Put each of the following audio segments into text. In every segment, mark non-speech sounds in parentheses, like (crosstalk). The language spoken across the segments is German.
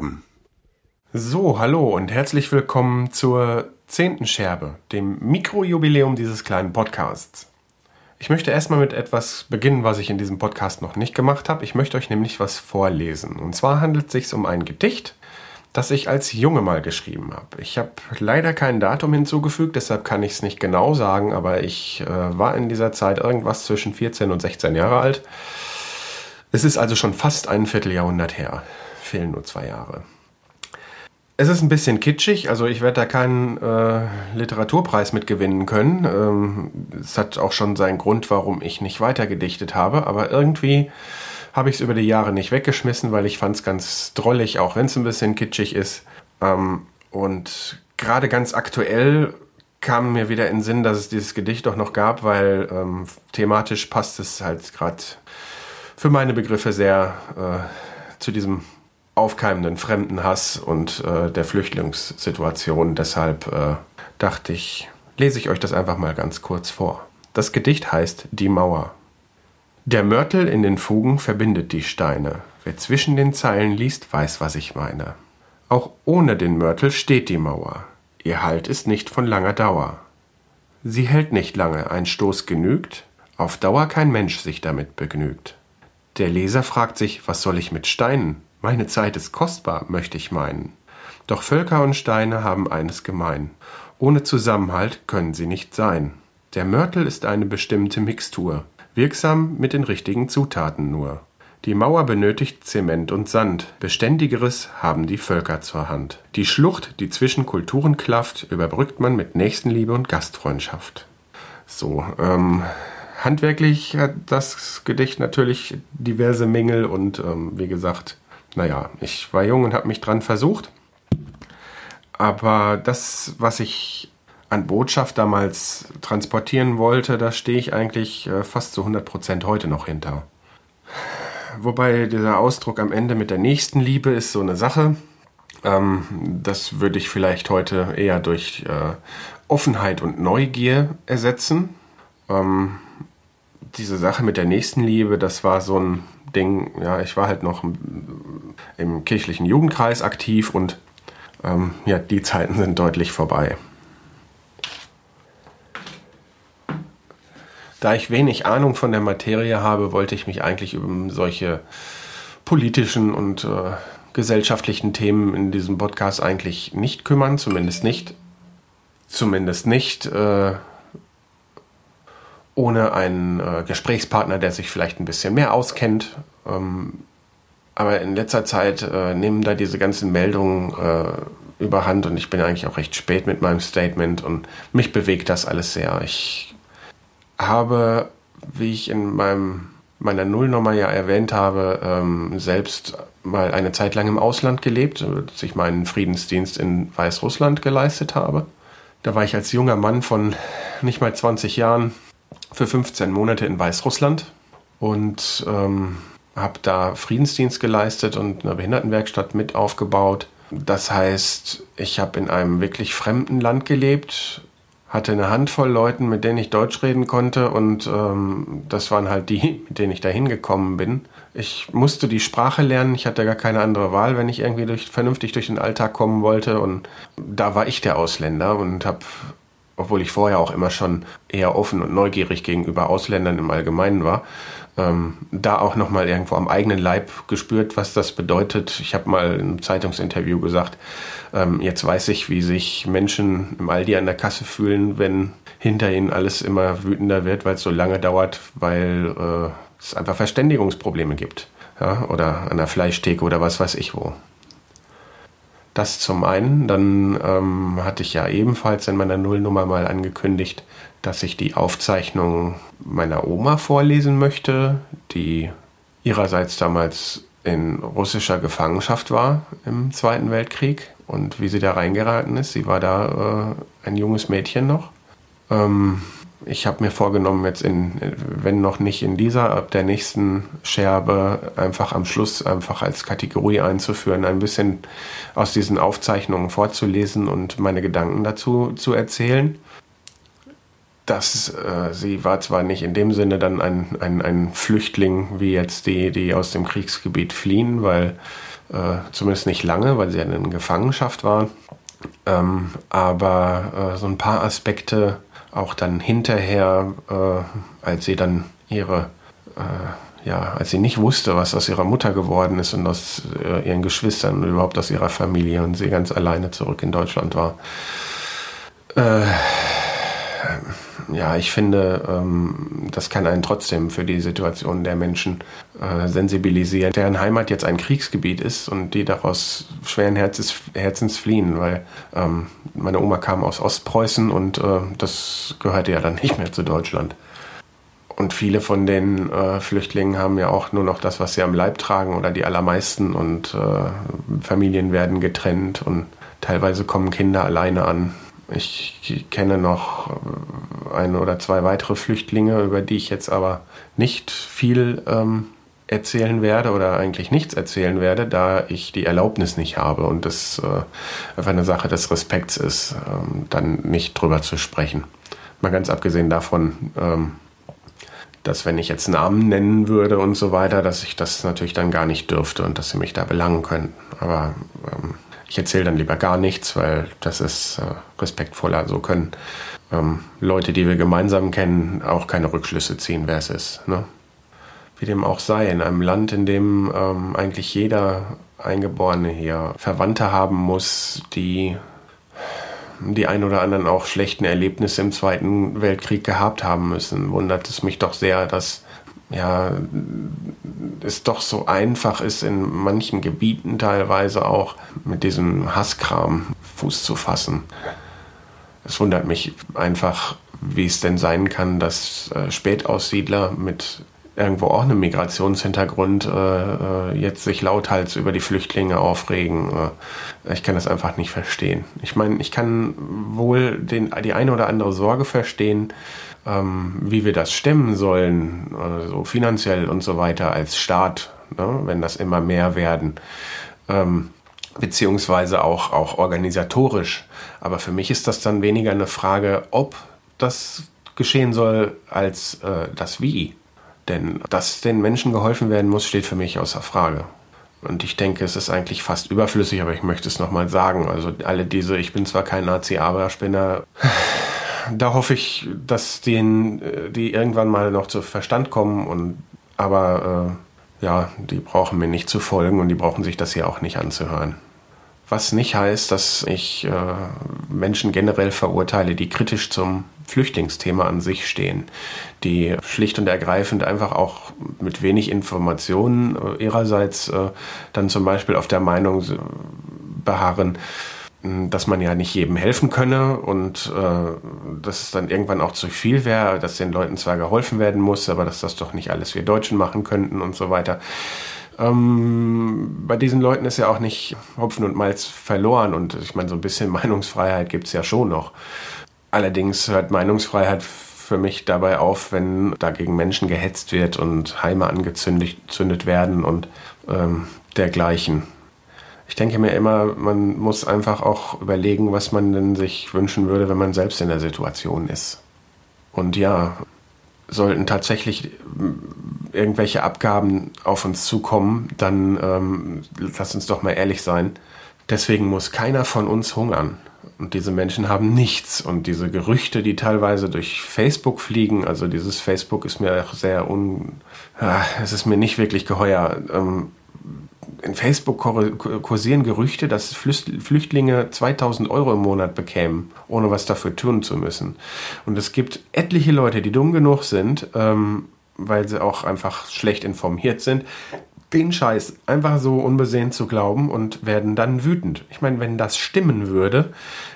Die Tonscherben. So, hallo und herzlich willkommen zur zehnten Scherbe, dem Mikrojubiläum dieses kleinen Podcasts. Ich möchte erstmal mit etwas beginnen, was ich in diesem Podcast noch nicht gemacht habe. Ich möchte euch nämlich was vorlesen. Und zwar handelt es sich um ein Gedicht, das ich als Junge mal geschrieben habe. Ich habe leider kein Datum hinzugefügt, deshalb kann ich es nicht genau sagen, aber ich äh, war in dieser Zeit irgendwas zwischen 14 und 16 Jahre alt. Es ist also schon fast ein Vierteljahrhundert her fehlen nur zwei Jahre. Es ist ein bisschen kitschig, also ich werde da keinen äh, Literaturpreis mitgewinnen können. Ähm, es hat auch schon seinen Grund, warum ich nicht weiter gedichtet habe, aber irgendwie habe ich es über die Jahre nicht weggeschmissen, weil ich fand es ganz drollig, auch wenn es ein bisschen kitschig ist. Ähm, und gerade ganz aktuell kam mir wieder in den Sinn, dass es dieses Gedicht doch noch gab, weil ähm, thematisch passt es halt gerade für meine Begriffe sehr äh, zu diesem aufkeimenden Fremdenhass und äh, der Flüchtlingssituation. Deshalb äh, dachte ich, lese ich euch das einfach mal ganz kurz vor. Das Gedicht heißt Die Mauer. Der Mörtel in den Fugen verbindet die Steine. Wer zwischen den Zeilen liest, weiß, was ich meine. Auch ohne den Mörtel steht die Mauer. Ihr Halt ist nicht von langer Dauer. Sie hält nicht lange, ein Stoß genügt, auf Dauer kein Mensch sich damit begnügt. Der Leser fragt sich, was soll ich mit Steinen? Meine Zeit ist kostbar, möchte ich meinen. Doch Völker und Steine haben eines gemein. Ohne Zusammenhalt können sie nicht sein. Der Mörtel ist eine bestimmte Mixtur, wirksam mit den richtigen Zutaten nur. Die Mauer benötigt Zement und Sand, beständigeres haben die Völker zur Hand. Die Schlucht, die zwischen Kulturen klafft, überbrückt man mit Nächstenliebe und Gastfreundschaft. So, ähm, handwerklich hat das Gedicht natürlich diverse Mängel und ähm, wie gesagt, naja, ich war jung und habe mich dran versucht. Aber das, was ich an Botschaft damals transportieren wollte, da stehe ich eigentlich äh, fast zu 100 Prozent heute noch hinter. Wobei dieser Ausdruck am Ende mit der nächsten Liebe ist so eine Sache. Ähm, das würde ich vielleicht heute eher durch äh, Offenheit und Neugier ersetzen. Ähm, diese Sache mit der nächsten Liebe, das war so ein Ding, ja, ich war halt noch im kirchlichen Jugendkreis aktiv und ähm, ja, die Zeiten sind deutlich vorbei. Da ich wenig Ahnung von der Materie habe, wollte ich mich eigentlich um solche politischen und äh, gesellschaftlichen Themen in diesem Podcast eigentlich nicht kümmern, zumindest nicht. Zumindest nicht äh, ohne einen äh, Gesprächspartner, der sich vielleicht ein bisschen mehr auskennt. Ähm, aber in letzter Zeit äh, nehmen da diese ganzen Meldungen äh, überhand und ich bin eigentlich auch recht spät mit meinem Statement und mich bewegt das alles sehr. Ich habe, wie ich in meinem, meiner Nullnummer ja erwähnt habe, ähm, selbst mal eine Zeit lang im Ausland gelebt, dass ich meinen Friedensdienst in Weißrussland geleistet habe. Da war ich als junger Mann von nicht mal 20 Jahren für 15 Monate in Weißrussland und ähm, habe da Friedensdienst geleistet und eine Behindertenwerkstatt mit aufgebaut. Das heißt, ich habe in einem wirklich fremden Land gelebt, hatte eine Handvoll Leuten, mit denen ich Deutsch reden konnte und ähm, das waren halt die, (laughs) mit denen ich da hingekommen bin. Ich musste die Sprache lernen, ich hatte gar keine andere Wahl, wenn ich irgendwie durch, vernünftig durch den Alltag kommen wollte und da war ich der Ausländer und habe obwohl ich vorher auch immer schon eher offen und neugierig gegenüber Ausländern im Allgemeinen war, ähm, da auch nochmal irgendwo am eigenen Leib gespürt, was das bedeutet. Ich habe mal in einem Zeitungsinterview gesagt, ähm, jetzt weiß ich, wie sich Menschen im Aldi an der Kasse fühlen, wenn hinter ihnen alles immer wütender wird, weil es so lange dauert, weil äh, es einfach Verständigungsprobleme gibt. Ja? Oder an der Fleischtheke oder was weiß ich wo. Das zum einen. Dann ähm, hatte ich ja ebenfalls in meiner Nullnummer mal angekündigt, dass ich die Aufzeichnung meiner Oma vorlesen möchte, die ihrerseits damals in russischer Gefangenschaft war im Zweiten Weltkrieg und wie sie da reingeraten ist. Sie war da äh, ein junges Mädchen noch. Ähm, ich habe mir vorgenommen, jetzt in, wenn noch nicht in dieser, ab der nächsten Scherbe einfach am Schluss einfach als Kategorie einzuführen, ein bisschen aus diesen Aufzeichnungen vorzulesen und meine Gedanken dazu zu erzählen. Das, äh, sie war zwar nicht in dem Sinne dann ein, ein, ein Flüchtling wie jetzt die, die aus dem Kriegsgebiet fliehen, weil Äh, zumindest nicht lange, weil sie ja in Gefangenschaft waren. Ähm, aber äh, so ein paar Aspekte auch dann hinterher, äh, als sie dann ihre, äh, ja, als sie nicht wusste, was aus ihrer Mutter geworden ist und aus äh, ihren Geschwistern und überhaupt aus ihrer Familie und sie ganz alleine zurück in Deutschland war. Äh, ja, ich finde, ähm, das kann einen trotzdem für die Situation der Menschen äh, sensibilisieren, deren Heimat jetzt ein Kriegsgebiet ist und die daraus schweren Herzens, Herzens fliehen, weil ähm, meine Oma kam aus Ostpreußen und äh, das gehörte ja dann nicht mehr zu Deutschland. Und viele von den äh, Flüchtlingen haben ja auch nur noch das, was sie am Leib tragen oder die allermeisten und äh, Familien werden getrennt und teilweise kommen Kinder alleine an. Ich kenne noch äh, ein oder zwei weitere Flüchtlinge, über die ich jetzt aber nicht viel ähm, erzählen werde oder eigentlich nichts erzählen werde, da ich die Erlaubnis nicht habe und das äh, einfach eine Sache des Respekts ist, ähm, dann nicht drüber zu sprechen. Mal ganz abgesehen davon, ähm, dass wenn ich jetzt Namen nennen würde und so weiter, dass ich das natürlich dann gar nicht dürfte und dass sie mich da belangen können. Aber ähm, ich erzähle dann lieber gar nichts, weil das ist äh, respektvoller. So können ähm, Leute, die wir gemeinsam kennen, auch keine Rückschlüsse ziehen, wer es ist. Ne? Wie dem auch sei, in einem Land, in dem ähm, eigentlich jeder Eingeborene hier Verwandte haben muss, die die ein oder anderen auch schlechten Erlebnisse im Zweiten Weltkrieg gehabt haben müssen, wundert es mich doch sehr, dass ja, es doch so einfach ist, in manchen Gebieten teilweise auch mit diesem Hasskram Fuß zu fassen. Es wundert mich einfach, wie es denn sein kann, dass äh, Spätaussiedler mit irgendwo auch einem Migrationshintergrund äh, äh, jetzt sich lauthals über die Flüchtlinge aufregen. Äh, ich kann das einfach nicht verstehen. Ich meine, ich kann wohl den, die eine oder andere Sorge verstehen, ähm, wie wir das stemmen sollen, also finanziell und so weiter als Staat, ne, wenn das immer mehr werden, ähm, beziehungsweise auch, auch organisatorisch. Aber für mich ist das dann weniger eine Frage, ob das geschehen soll, als äh, das Wie. Denn dass den Menschen geholfen werden muss, steht für mich außer Frage. Und ich denke, es ist eigentlich fast überflüssig, aber ich möchte es nochmal sagen. Also alle diese, ich bin zwar kein Nazi, aber da da hoffe ich, dass denen, äh, die irgendwann mal noch zu Verstand kommen und aber äh, ja, die brauchen mir nicht zu folgen und die brauchen sich das hier auch nicht anzuhören. Was nicht heißt, dass ich äh, Menschen generell verurteile, die kritisch zum Flüchtlingsthema an sich stehen, die schlicht und ergreifend einfach auch mit wenig Informationen äh, ihrerseits äh, dann zum Beispiel auf der Meinung beharren, dass man ja nicht jedem helfen könne und äh, dass es dann irgendwann auch zu viel wäre, dass den Leuten zwar geholfen werden muss, aber dass das doch nicht alles wir Deutschen machen könnten und so weiter. Ähm, bei diesen Leuten ist ja auch nicht Hopfen und Malz verloren und ich meine, so ein bisschen (laughs) Meinungsfreiheit gibt es ja schon noch. Allerdings hört Meinungsfreiheit für mich dabei auf, wenn dagegen Menschen gehetzt wird und Heime angezündet werden und ähm, dergleichen. Ich denke mir immer, man muss einfach auch überlegen, was man denn sich wünschen würde, wenn man selbst in der Situation ist. Und ja, sollten tatsächlich irgendwelche Abgaben auf uns zukommen, dann ähm, lass uns doch mal ehrlich sein. Deswegen muss keiner von uns hungern. Und diese Menschen haben nichts. Und diese Gerüchte, die teilweise durch Facebook fliegen, also dieses Facebook ist mir auch sehr un... Es ist mir nicht wirklich geheuer. Ähm, in Facebook kursieren Gerüchte, dass Flüchtlinge 2000 Euro im Monat bekämen, ohne was dafür tun zu müssen. Und es gibt etliche Leute, die dumm genug sind, ähm, weil sie auch einfach schlecht informiert sind, den Scheiß einfach so unbesehen zu glauben und werden dann wütend. Ich meine, wenn das stimmen würde,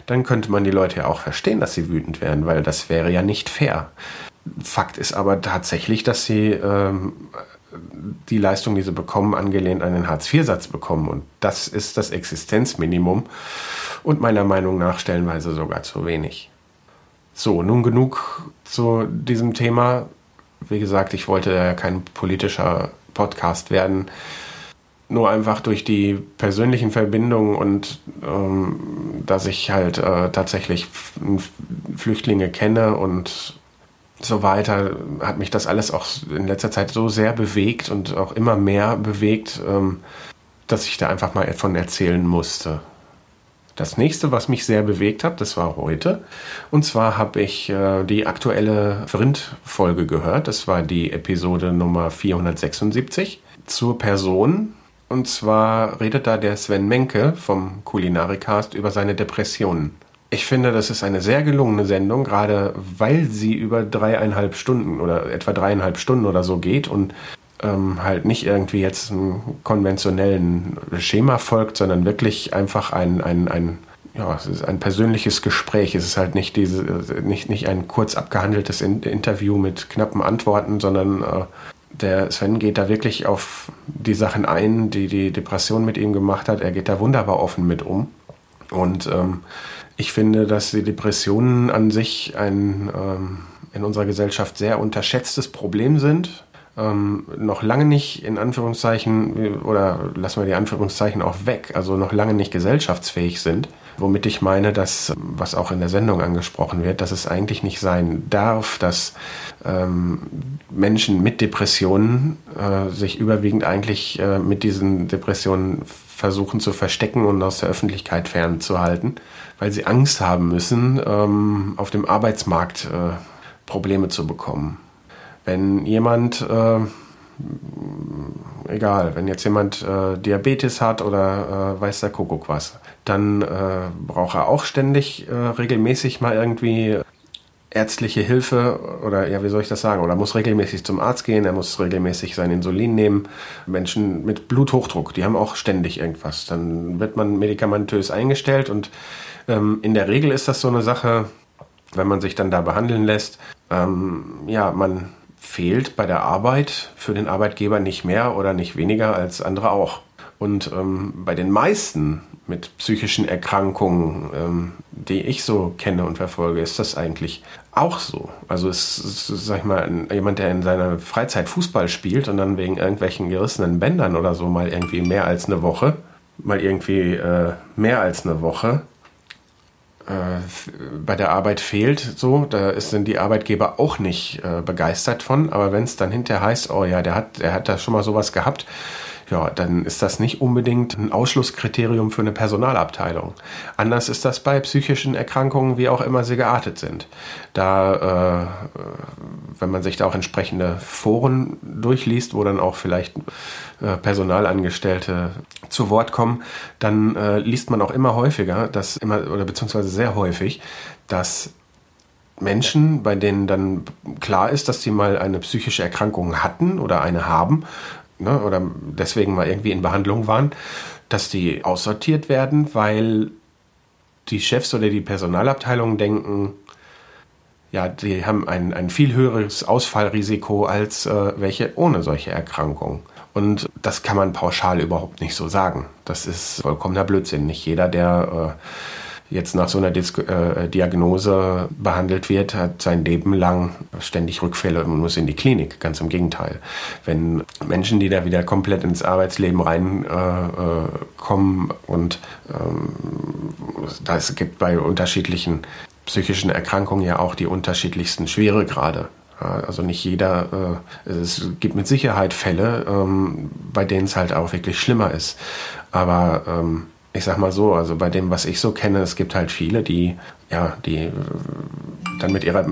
dann könnte man die Leute ja auch verstehen, dass sie wütend werden, weil das wäre ja nicht fair. Fakt ist aber tatsächlich, dass sie ähm, die Leistung, die sie bekommen, angelehnt an den Hartz-IV-Satz bekommen. Und das ist das Existenzminimum und meiner Meinung nach stellenweise sogar zu wenig. So, nun genug zu diesem Thema. Wie gesagt, ich wollte ja kein politischer Podcast werden. Nur einfach durch die persönlichen Verbindungen und ähm, dass ich halt äh, tatsächlich Flüchtlinge kenne und so weiter, hat mich das alles auch in letzter Zeit so sehr bewegt und auch immer mehr bewegt, ähm, dass ich da einfach mal davon erzählen musste. Das nächste, was mich sehr bewegt hat, das war heute. Und zwar habe ich äh, die aktuelle Vrind-Folge gehört. Das war die Episode Nummer 476 zur Person. Und zwar redet da der Sven Menke vom Kulinarikast über seine Depressionen. Ich finde, das ist eine sehr gelungene Sendung, gerade weil sie über dreieinhalb Stunden oder etwa dreieinhalb Stunden oder so geht und ähm, halt nicht irgendwie jetzt einem konventionellen Schema folgt, sondern wirklich einfach ein, ein, ein, ja, es ist ein persönliches Gespräch. Es ist halt nicht, diese, nicht, nicht ein kurz abgehandeltes Interview mit knappen Antworten, sondern äh, der Sven geht da wirklich auf die Sachen ein, die die Depression mit ihm gemacht hat. Er geht da wunderbar offen mit um. Und ähm, ich finde, dass die Depressionen an sich ein ähm, in unserer Gesellschaft sehr unterschätztes Problem sind ähm, noch lange nicht in Anführungszeichen, oder lassen wir die Anführungszeichen auch weg, also noch lange nicht gesellschaftsfähig sind. Womit ich meine, dass, was auch in der Sendung angesprochen wird, dass es eigentlich nicht sein darf, dass ähm, Menschen mit Depressionen äh, sich überwiegend eigentlich äh, mit diesen Depressionen versuchen zu verstecken und aus der Öffentlichkeit fernzuhalten, weil sie Angst haben müssen, ähm, auf dem Arbeitsmarkt äh, Probleme zu bekommen. Wenn jemand, äh, egal, wenn jetzt jemand äh, Diabetes hat oder äh, weiß der Kuckuck was, dann äh, braucht er auch ständig äh, regelmäßig mal irgendwie ärztliche Hilfe oder ja, wie soll ich das sagen? Oder muss regelmäßig zum Arzt gehen, er muss regelmäßig sein Insulin nehmen. Menschen mit Bluthochdruck, die haben auch ständig irgendwas. Dann wird man medikamentös eingestellt und ähm, in der Regel ist das so eine Sache, wenn man sich dann da behandeln lässt, ähm, ja, man fehlt bei der Arbeit für den Arbeitgeber nicht mehr oder nicht weniger als andere auch. Und ähm, bei den meisten mit psychischen Erkrankungen, ähm, die ich so kenne und verfolge, ist das eigentlich auch so. Also es ist, sag ich mal, jemand, der in seiner Freizeit Fußball spielt und dann wegen irgendwelchen gerissenen Bändern oder so mal irgendwie mehr als eine Woche, mal irgendwie äh, mehr als eine Woche bei der Arbeit fehlt, so, da sind die Arbeitgeber auch nicht äh, begeistert von. Aber wenn es dann hinterher heißt, oh ja, der hat, der hat da schon mal sowas gehabt, ja, dann ist das nicht unbedingt ein Ausschlusskriterium für eine Personalabteilung. Anders ist das bei psychischen Erkrankungen, wie auch immer sie geartet sind. Da, äh, wenn man sich da auch entsprechende Foren durchliest, wo dann auch vielleicht äh, Personalangestellte zu Wort kommen, dann äh, liest man auch immer häufiger, dass immer, oder beziehungsweise sehr häufig, dass Menschen, bei denen dann klar ist, dass sie mal eine psychische Erkrankung hatten oder eine haben, ne, oder deswegen mal irgendwie in Behandlung waren, dass die aussortiert werden, weil die Chefs oder die Personalabteilungen denken, ja, die haben ein, ein viel höheres Ausfallrisiko als äh, welche ohne solche Erkrankungen. Und das kann man pauschal überhaupt nicht so sagen. Das ist vollkommener Blödsinn. Nicht jeder, der äh, jetzt nach so einer Dis äh, Diagnose behandelt wird, hat sein Leben lang ständig Rückfälle und muss in die Klinik. Ganz im Gegenteil. Wenn Menschen, die da wieder komplett ins Arbeitsleben reinkommen äh, äh und ähm, das gibt bei unterschiedlichen psychischen Erkrankungen ja auch die unterschiedlichsten Schweregrade. Also nicht jeder, äh, es gibt mit Sicherheit Fälle, ähm, bei denen es halt auch wirklich schlimmer ist. Aber ähm, ich sag mal so, also bei dem, was ich so kenne, es gibt halt viele, die, ja, die äh, dann mit ihrer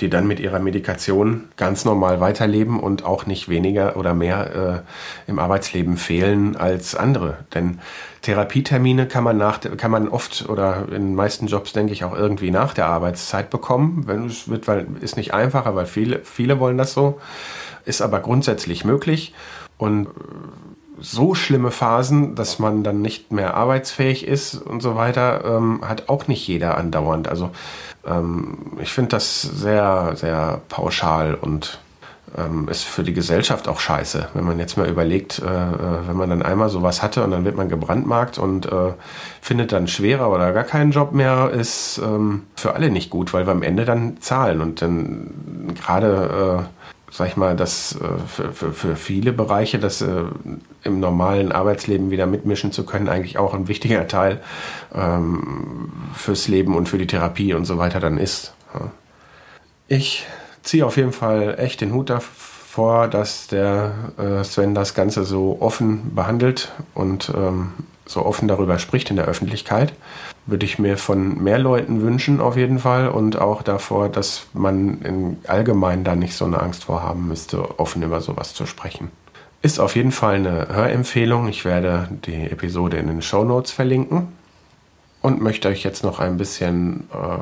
die dann mit ihrer Medikation ganz normal weiterleben und auch nicht weniger oder mehr äh, im Arbeitsleben fehlen als andere. Denn Therapietermine kann man, nach, kann man oft oder in den meisten Jobs, denke ich, auch irgendwie nach der Arbeitszeit bekommen. Wenn es wird, weil ist nicht einfacher, weil viele, viele wollen das so, ist aber grundsätzlich möglich. Und so schlimme Phasen, dass man dann nicht mehr arbeitsfähig ist und so weiter, ähm, hat auch nicht jeder andauernd. Also ähm, ich finde das sehr, sehr pauschal und ähm, ist für die Gesellschaft auch scheiße. Wenn man jetzt mal überlegt, äh, äh, wenn man dann einmal sowas hatte und dann wird man gebrandmarkt und äh, findet dann schwerer oder gar keinen Job mehr, ist ähm, für alle nicht gut, weil wir am Ende dann zahlen und dann gerade äh, sag ich mal, dass äh, für, für, für viele Bereiche, das äh, im normalen Arbeitsleben wieder mitmischen zu können, eigentlich auch ein wichtiger Teil ähm, fürs Leben und für die Therapie und so weiter dann ist. Ich ziehe auf jeden Fall echt den Hut vor, dass der äh, Sven das Ganze so offen behandelt und ähm, so offen darüber spricht in der Öffentlichkeit. Würde ich mir von mehr Leuten wünschen, auf jeden Fall. Und auch davor, dass man in allgemein da nicht so eine Angst vor haben müsste, offen über sowas zu sprechen. Ist auf jeden Fall eine Hörempfehlung. Ich werde die Episode in den Show Notes verlinken und möchte euch jetzt noch ein bisschen äh,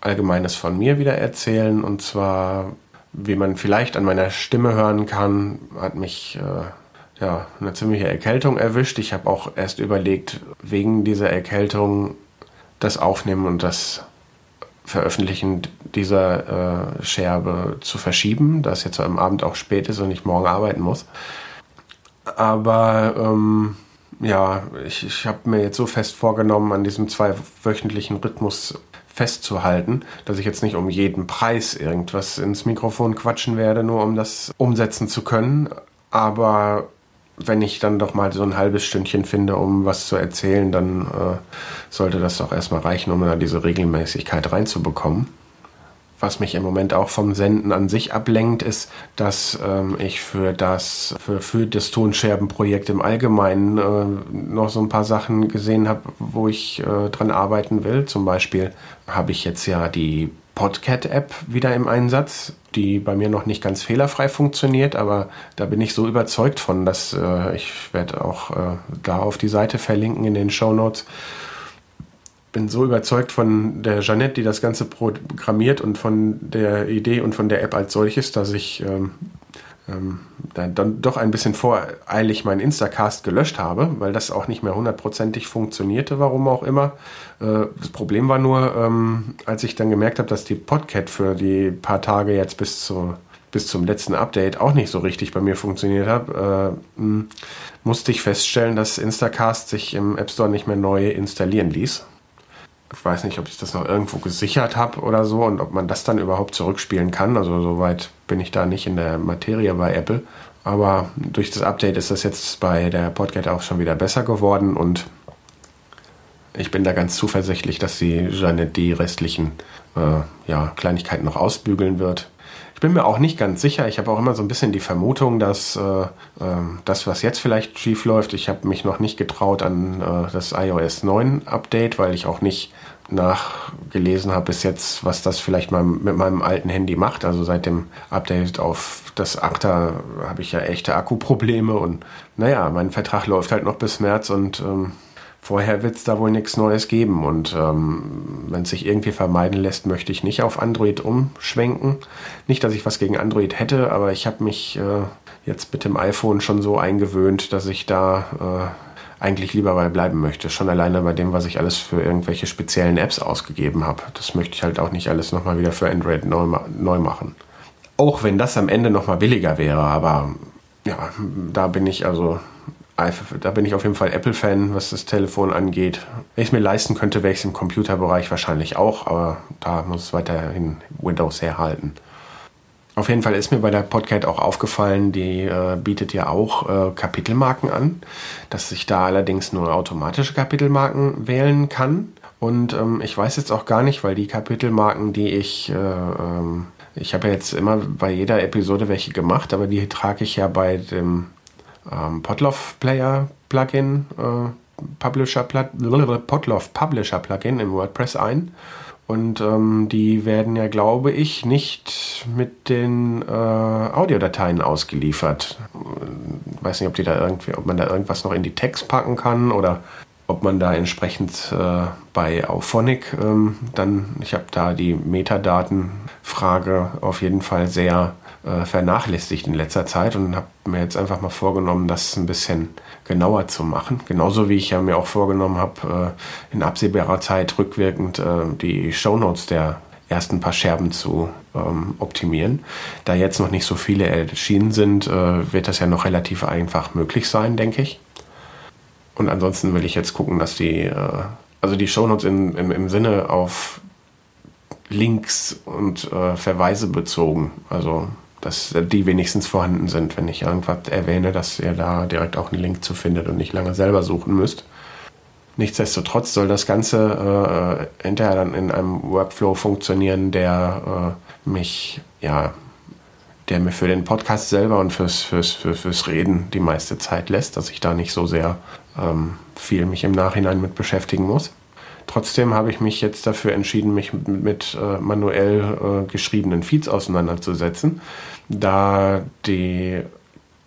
Allgemeines von mir wieder erzählen. Und zwar, wie man vielleicht an meiner Stimme hören kann, hat mich äh, ja, eine ziemliche Erkältung erwischt. Ich habe auch erst überlegt, wegen dieser Erkältung das Aufnehmen und das Veröffentlichen dieser äh, Scherbe zu verschieben, da es jetzt am Abend auch spät ist und ich morgen arbeiten muss. Aber ähm, ja, ich, ich habe mir jetzt so fest vorgenommen, an diesem zweiwöchentlichen Rhythmus festzuhalten, dass ich jetzt nicht um jeden Preis irgendwas ins Mikrofon quatschen werde, nur um das umsetzen zu können. Aber wenn ich dann doch mal so ein halbes Stündchen finde, um was zu erzählen, dann äh, sollte das doch erstmal reichen, um da diese Regelmäßigkeit reinzubekommen. Was mich im Moment auch vom Senden an sich ablenkt, ist, dass ähm, ich für das, für, für das Tonscherbenprojekt im Allgemeinen äh, noch so ein paar Sachen gesehen habe, wo ich äh, dran arbeiten will. Zum Beispiel habe ich jetzt ja die Podcat-App wieder im Einsatz, die bei mir noch nicht ganz fehlerfrei funktioniert, aber da bin ich so überzeugt von, dass äh, ich werde auch äh, da auf die Seite verlinken in den Show Notes. Bin so überzeugt von der Jeannette, die das Ganze programmiert und von der Idee und von der App als solches, dass ich ähm, ähm, dann, dann doch ein bisschen voreilig meinen Instacast gelöscht habe, weil das auch nicht mehr hundertprozentig funktionierte, warum auch immer. Äh, das Problem war nur, ähm, als ich dann gemerkt habe, dass die Podcat für die paar Tage jetzt bis zu bis zum letzten Update auch nicht so richtig bei mir funktioniert hat, äh, musste ich feststellen, dass Instacast sich im App Store nicht mehr neu installieren ließ ich weiß nicht, ob ich das noch irgendwo gesichert habe oder so und ob man das dann überhaupt zurückspielen kann. Also soweit bin ich da nicht in der Materie bei Apple. Aber durch das Update ist das jetzt bei der Podcast auch schon wieder besser geworden und ich bin da ganz zuversichtlich, dass sie Janet die restlichen äh, ja, Kleinigkeiten noch ausbügeln wird. Ich bin mir auch nicht ganz sicher. Ich habe auch immer so ein bisschen die Vermutung, dass äh, äh, das, was jetzt vielleicht schief läuft, ich habe mich noch nicht getraut an äh, das iOS 9 Update, weil ich auch nicht nachgelesen habe bis jetzt, was das vielleicht mal mit meinem alten Handy macht. Also seit dem Update auf das 8er habe ich ja echte Akkuprobleme und naja, mein Vertrag läuft halt noch bis März und ähm, vorher wird es da wohl nichts Neues geben. Und ähm, wenn es sich irgendwie vermeiden lässt, möchte ich nicht auf Android umschwenken. Nicht, dass ich was gegen Android hätte, aber ich habe mich äh, jetzt mit dem iPhone schon so eingewöhnt, dass ich da äh, eigentlich lieber bei bleiben möchte. Schon alleine bei dem, was ich alles für irgendwelche speziellen Apps ausgegeben habe. Das möchte ich halt auch nicht alles nochmal wieder für Android neu, neu machen. Auch wenn das am Ende nochmal billiger wäre, aber ja, da bin ich also da bin ich auf jeden Fall Apple-Fan, was das Telefon angeht. Wenn ich es mir leisten könnte, wäre ich es im Computerbereich wahrscheinlich auch, aber da muss es weiterhin Windows herhalten. Auf jeden Fall ist mir bei der Podcast auch aufgefallen, die äh, bietet ja auch äh, Kapitelmarken an, dass ich da allerdings nur automatische Kapitelmarken wählen kann. Und ähm, ich weiß jetzt auch gar nicht, weil die Kapitelmarken, die ich, äh, ähm, ich habe ja jetzt immer bei jeder Episode welche gemacht, aber die trage ich ja bei dem ähm, Podlove Player Plugin, äh, Publisher Podlove Publisher Plugin im WordPress ein. Und ähm, die werden ja, glaube ich, nicht mit den äh, Audiodateien ausgeliefert. Ich weiß nicht, ob die da irgendwie, ob man da irgendwas noch in die Text packen kann oder ob man da entsprechend äh, bei Auphonic ähm, dann, ich habe da die Metadatenfrage auf jeden Fall sehr äh, vernachlässigt in letzter Zeit und habe mir jetzt einfach mal vorgenommen, das ein bisschen genauer zu machen. Genauso wie ich ja mir auch vorgenommen habe, äh, in absehbarer Zeit rückwirkend äh, die Shownotes der ersten paar Scherben zu ähm, optimieren. Da jetzt noch nicht so viele erschienen sind, wird das ja noch relativ einfach möglich sein, denke ich. Und ansonsten will ich jetzt gucken, dass die, also die Shownotes in, im, im Sinne auf Links und Verweise bezogen. Also dass die wenigstens vorhanden sind, wenn ich irgendwas erwähne, dass ihr da direkt auch einen Link zu findet und nicht lange selber suchen müsst. Nichtsdestotrotz soll das Ganze äh, hinterher dann in einem Workflow funktionieren, der äh, mich ja der mir für den Podcast selber und fürs, fürs, fürs, fürs Reden die meiste Zeit lässt, dass ich da nicht so sehr ähm, viel mich im Nachhinein mit beschäftigen muss. Trotzdem habe ich mich jetzt dafür entschieden, mich mit, mit äh, manuell äh, geschriebenen Feeds auseinanderzusetzen, da die,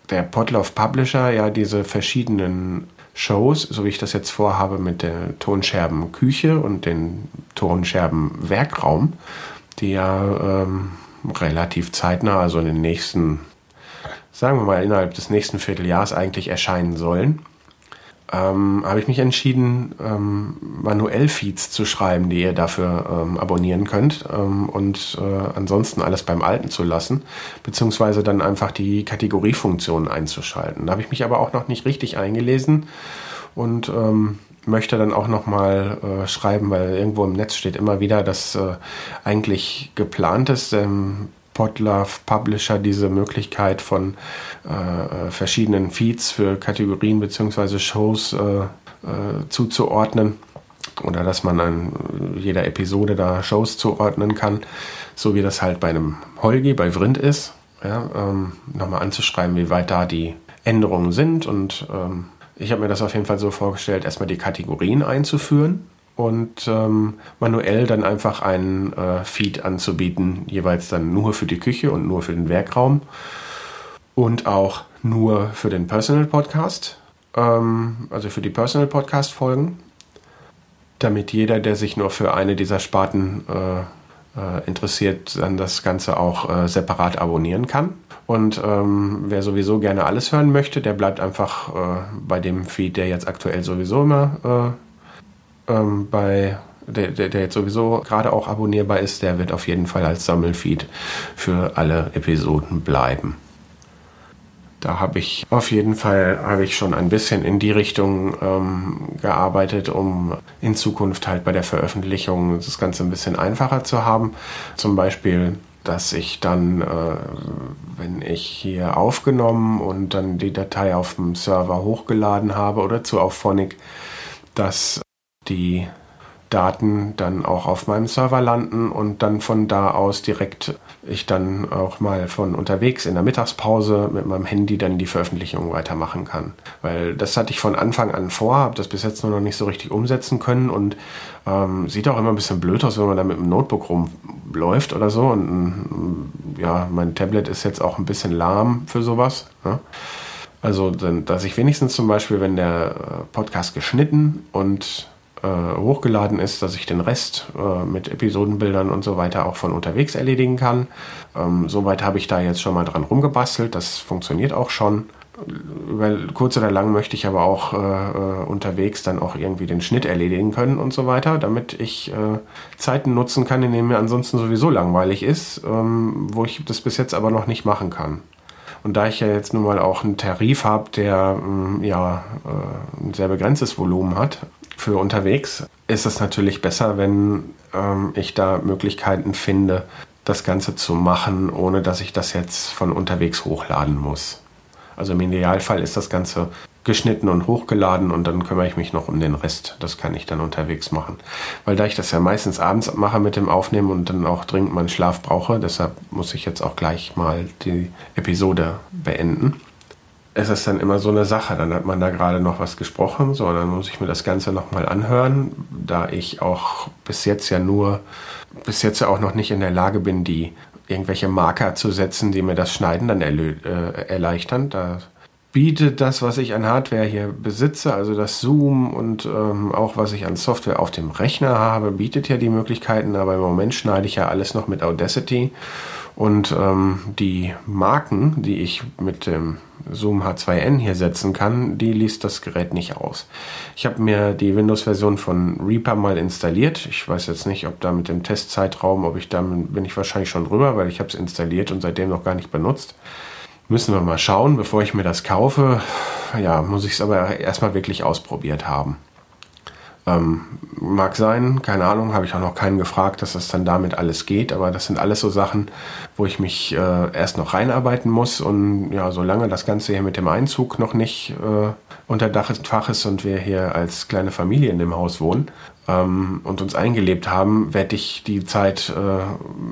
der Podlove Publisher ja diese verschiedenen Shows, so wie ich das jetzt vorhabe mit der Tonscherben Küche und den Tonscherben Werkraum, die ja ähm, relativ zeitnah, also in den nächsten, sagen wir mal innerhalb des nächsten Vierteljahres eigentlich erscheinen sollen ähm, habe ich mich entschieden, ähm, manuell Feeds zu schreiben, die ihr dafür ähm, abonnieren könnt ähm, und äh, ansonsten alles beim Alten zu lassen, beziehungsweise dann einfach die Kategoriefunktion einzuschalten. Da habe ich mich aber auch noch nicht richtig eingelesen und ähm, möchte dann auch noch mal äh, schreiben, weil irgendwo im Netz steht immer wieder, dass äh, eigentlich geplant ist, ähm, Podlove Publisher diese Möglichkeit von äh, verschiedenen Feeds für Kategorien bzw. Shows äh, äh, zuzuordnen oder dass man an jeder Episode da Shows zuordnen kann, so wie das halt bei einem Holgi, bei Vrind ist. Ja, ähm, nochmal anzuschreiben, wie weit da die Änderungen sind und ähm, ich habe mir das auf jeden Fall so vorgestellt, erstmal die Kategorien einzuführen und ähm, manuell dann einfach einen äh, Feed anzubieten, jeweils dann nur für die Küche und nur für den Werkraum und auch nur für den Personal Podcast, ähm, also für die Personal Podcast Folgen, damit jeder, der sich nur für eine dieser Sparten äh, äh, interessiert, dann das Ganze auch äh, separat abonnieren kann. Und ähm, wer sowieso gerne alles hören möchte, der bleibt einfach äh, bei dem Feed, der jetzt aktuell sowieso immer äh, ähm, bei der, der, der, jetzt sowieso gerade auch abonnierbar ist, der wird auf jeden Fall als Sammelfeed für alle Episoden bleiben. Da habe ich auf jeden Fall habe ich schon ein bisschen in die Richtung ähm, gearbeitet, um in Zukunft halt bei der Veröffentlichung das Ganze ein bisschen einfacher zu haben. Zum Beispiel, dass ich dann, äh, wenn ich hier aufgenommen und dann die Datei auf dem Server hochgeladen habe oder zu Auphonic, dass die Daten dann auch auf meinem Server landen und dann von da aus direkt ich dann auch mal von unterwegs in der Mittagspause mit meinem Handy dann die Veröffentlichung weitermachen kann. Weil das hatte ich von Anfang an vor, habe das bis jetzt nur noch nicht so richtig umsetzen können und ähm, sieht auch immer ein bisschen blöd aus, wenn man da mit dem Notebook rumläuft oder so. Und ja, mein Tablet ist jetzt auch ein bisschen lahm für sowas. Ne? Also, dass ich wenigstens zum Beispiel, wenn der äh, Podcast geschnitten und äh, hochgeladen ist, dass ich den Rest äh, mit Episodenbildern und so weiter auch von unterwegs erledigen kann. Ähm, soweit habe ich da jetzt schon mal dran rumgebastelt. Das funktioniert auch schon. Über kurz oder lang möchte ich aber auch äh, äh, unterwegs dann auch irgendwie den Schnitt erledigen können und so weiter, damit ich äh, Zeiten nutzen kann, in denen mir ansonsten sowieso langweilig ist, ähm, wo ich das bis jetzt aber noch nicht machen kann. Und da ich ja jetzt nun mal auch einen Tarif habe, der mm, ja äh, ein sehr begrenztes Volumen hat, für unterwegs ist es natürlich besser, wenn ähm, ich da Möglichkeiten finde, das Ganze zu machen, ohne dass ich das jetzt von unterwegs hochladen muss. Also im Idealfall ist das Ganze geschnitten und hochgeladen und dann kümmere ich mich noch um den Rest. Das kann ich dann unterwegs machen. Weil da ich das ja meistens abends mache mit dem Aufnehmen und dann auch dringend meinen Schlaf brauche, deshalb muss ich jetzt auch gleich mal die Episode beenden es ist dann immer so eine Sache. Dann hat man da gerade noch was gesprochen, so, dann muss ich mir das Ganze nochmal anhören, da ich auch bis jetzt ja nur, bis jetzt ja auch noch nicht in der Lage bin, die irgendwelche Marker zu setzen, die mir das Schneiden dann äh, erleichtern. Da bietet das, was ich an Hardware hier besitze, also das Zoom und ähm, auch was ich an Software auf dem Rechner habe, bietet ja die Möglichkeiten, aber im Moment schneide ich ja alles noch mit Audacity und ähm, die Marken, die ich mit dem Zoom H2N hier setzen kann, die liest das Gerät nicht aus. Ich habe mir die Windows-Version von Reaper mal installiert. Ich weiß jetzt nicht, ob da mit dem Testzeitraum, ob ich da bin ich wahrscheinlich schon drüber, weil ich habe es installiert und seitdem noch gar nicht benutzt. Müssen wir mal schauen, bevor ich mir das kaufe. Ja, muss ich es aber erstmal wirklich ausprobiert haben. Ähm, mag sein, keine Ahnung, habe ich auch noch keinen gefragt, dass das dann damit alles geht, aber das sind alles so Sachen, wo ich mich äh, erst noch reinarbeiten muss und ja, solange das Ganze hier mit dem Einzug noch nicht äh, unter Dach und Fach ist und wir hier als kleine Familie in dem Haus wohnen ähm, und uns eingelebt haben, werde ich die Zeit, äh,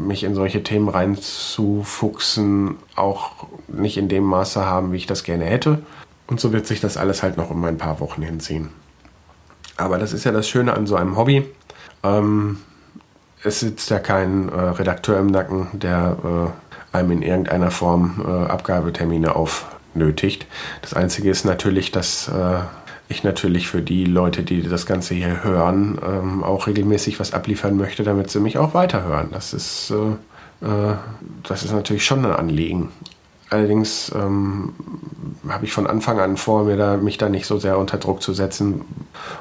mich in solche Themen reinzufuchsen, auch nicht in dem Maße haben, wie ich das gerne hätte. Und so wird sich das alles halt noch um ein paar Wochen hinziehen. Aber das ist ja das Schöne an so einem Hobby. Ähm, es sitzt ja kein äh, Redakteur im Nacken, der äh, einem in irgendeiner Form äh, Abgabetermine aufnötigt. Das Einzige ist natürlich, dass äh, ich natürlich für die Leute, die das Ganze hier hören, ähm, auch regelmäßig was abliefern möchte, damit sie mich auch weiterhören. Das ist, äh, äh, das ist natürlich schon ein Anliegen. Allerdings ähm, habe ich von Anfang an vor, mir da, mich da nicht so sehr unter Druck zu setzen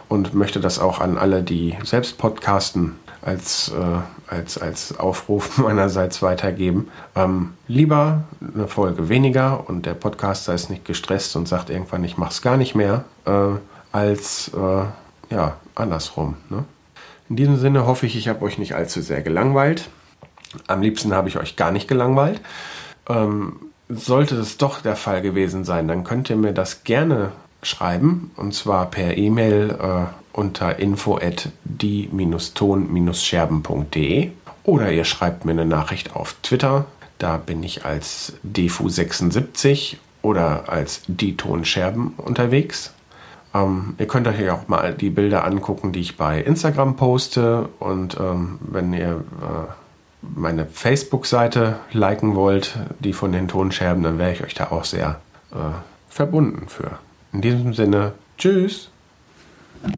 und möchte das auch an alle, die selbst podcasten, als, äh, als, als Aufruf (laughs) meinerseits weitergeben. Ähm, lieber eine Folge weniger und der Podcaster ist nicht gestresst und sagt irgendwann, ich mache es gar nicht mehr, äh, als äh, ja, andersrum. Ne? In diesem Sinne hoffe ich, ich habe euch nicht allzu sehr gelangweilt. Am liebsten habe ich euch gar nicht gelangweilt. Ähm, sollte es doch der Fall gewesen sein, dann könnt ihr mir das gerne schreiben und zwar per E-Mail äh, unter info at die-ton-scherben.de oder ihr schreibt mir eine Nachricht auf Twitter. Da bin ich als defu76 oder als die Tonscherben unterwegs. Ähm, ihr könnt euch auch mal die Bilder angucken, die ich bei Instagram poste. Und ähm, wenn ihr äh, meine Facebook-Seite liken wollt, die von den Tonscherben, dann wäre ich euch da auch sehr äh, verbunden für. In diesem Sinne, tschüss!